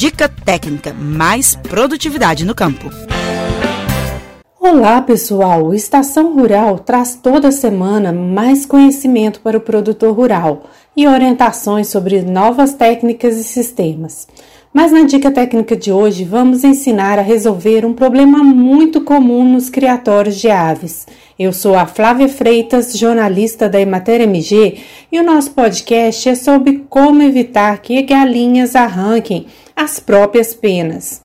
Dica Técnica Mais Produtividade no Campo. Olá, pessoal! Estação Rural traz toda semana mais conhecimento para o produtor rural e orientações sobre novas técnicas e sistemas. Mas na dica técnica de hoje vamos ensinar a resolver um problema muito comum nos criatórios de aves. Eu sou a Flávia Freitas, jornalista da Emater MG, e o nosso podcast é sobre como evitar que galinhas arranquem as próprias penas.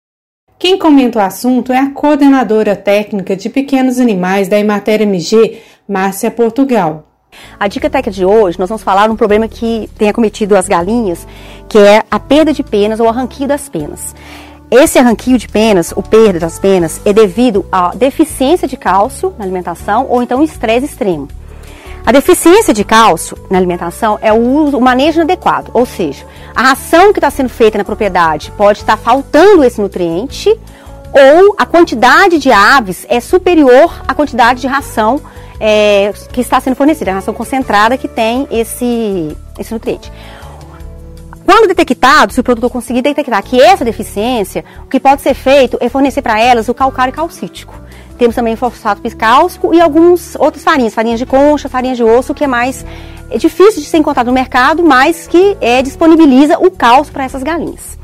Quem comenta o assunto é a coordenadora técnica de pequenos animais da Emater MG, Márcia Portugal. A dica técnica de hoje, nós vamos falar um problema que tem acometido as galinhas, que é a perda de penas ou arranquio das penas. Esse arranquio de penas, o perda das penas, é devido à deficiência de cálcio na alimentação ou então estresse extremo. A deficiência de cálcio na alimentação é o, uso, o manejo inadequado, ou seja, a ração que está sendo feita na propriedade pode estar faltando esse nutriente ou a quantidade de aves é superior à quantidade de ração é, que está sendo fornecida, a ração concentrada que tem esse, esse nutriente. Quando detectado, se o produtor conseguir detectar que essa deficiência, o que pode ser feito é fornecer para elas o calcário calcítico. Temos também fosfato piscálcico e algumas outras farinhas, farinhas de concha, farinhas de osso, que é mais é difícil de ser encontrado no mercado, mas que é, disponibiliza o cálcio para essas galinhas.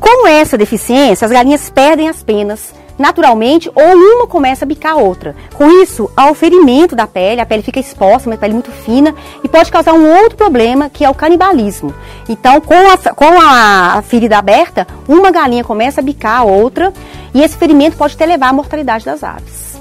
Com essa deficiência, as galinhas perdem as penas, naturalmente ou uma começa a bicar a outra. Com isso, há o ferimento da pele, a pele fica exposta, uma pele muito fina e pode causar um outro problema que é o canibalismo. Então, com a, com a ferida aberta, uma galinha começa a bicar a outra e esse ferimento pode até levar à mortalidade das aves.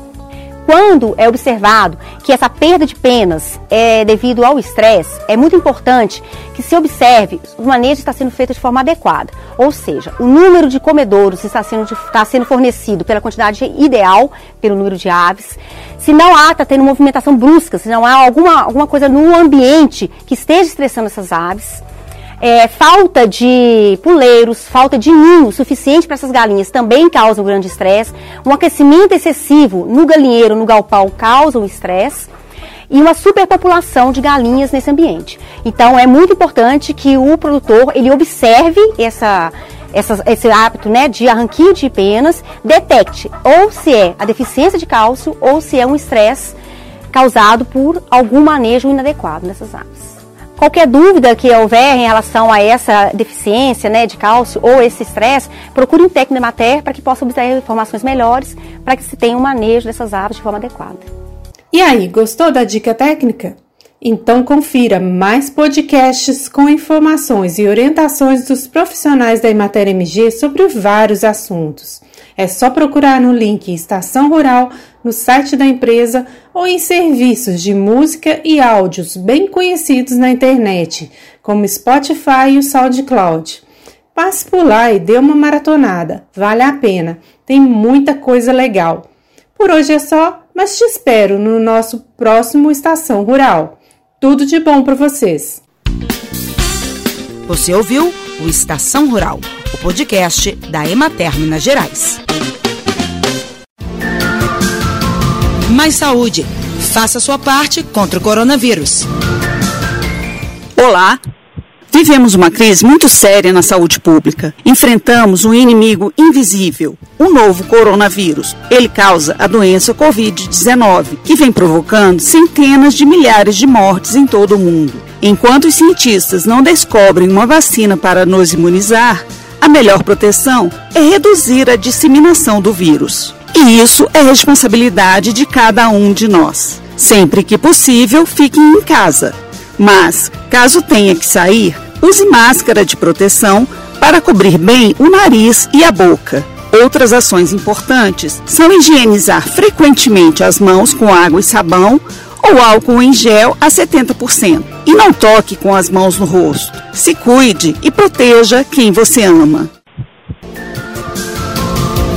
Quando é observado que essa perda de penas é devido ao estresse, é muito importante que se observe o manejo está sendo feito de forma adequada. Ou seja, o número de comedouros está sendo, está sendo fornecido pela quantidade ideal, pelo número de aves. Se não há, está tendo movimentação brusca, se não há alguma, alguma coisa no ambiente que esteja estressando essas aves é, falta de puleiros, falta de ninho suficiente para essas galinhas também causa um grande estresse. Um aquecimento excessivo no galinheiro, no galpão, causa um estresse. E uma superpopulação de galinhas nesse ambiente. Então é muito importante que o produtor ele observe essa, essa, esse hábito né, de arranquio de penas, detecte ou se é a deficiência de cálcio ou se é um estresse causado por algum manejo inadequado nessas aves. Qualquer dúvida que houver em relação a essa deficiência né, de cálcio ou esse estresse, procure um técnico de matéria para que possa obter informações melhores para que se tenha um manejo dessas aves de forma adequada. E aí, gostou da dica técnica? Então confira mais podcasts com informações e orientações dos profissionais da Emater MG sobre vários assuntos. É só procurar no link Estação Rural no site da empresa ou em serviços de música e áudios bem conhecidos na internet, como Spotify e o SoundCloud. Passe por lá e dê uma maratonada, vale a pena, tem muita coisa legal. Por hoje é só, mas te espero no nosso próximo Estação Rural. Tudo de bom para vocês! Você ouviu o Estação Rural, o podcast da Emater Minas Gerais. Mais saúde. Faça sua parte contra o coronavírus. Olá. Vivemos uma crise muito séria na saúde pública. Enfrentamos um inimigo invisível, o novo coronavírus. Ele causa a doença Covid-19, que vem provocando centenas de milhares de mortes em todo o mundo. Enquanto os cientistas não descobrem uma vacina para nos imunizar, a melhor proteção é reduzir a disseminação do vírus. E isso é responsabilidade de cada um de nós. Sempre que possível, fiquem em casa. Mas, caso tenha que sair, use máscara de proteção para cobrir bem o nariz e a boca. Outras ações importantes são higienizar frequentemente as mãos com água e sabão ou álcool em gel a 70%. E não toque com as mãos no rosto. Se cuide e proteja quem você ama.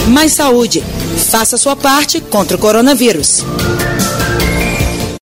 Mais saúde. Faça sua parte contra o coronavírus.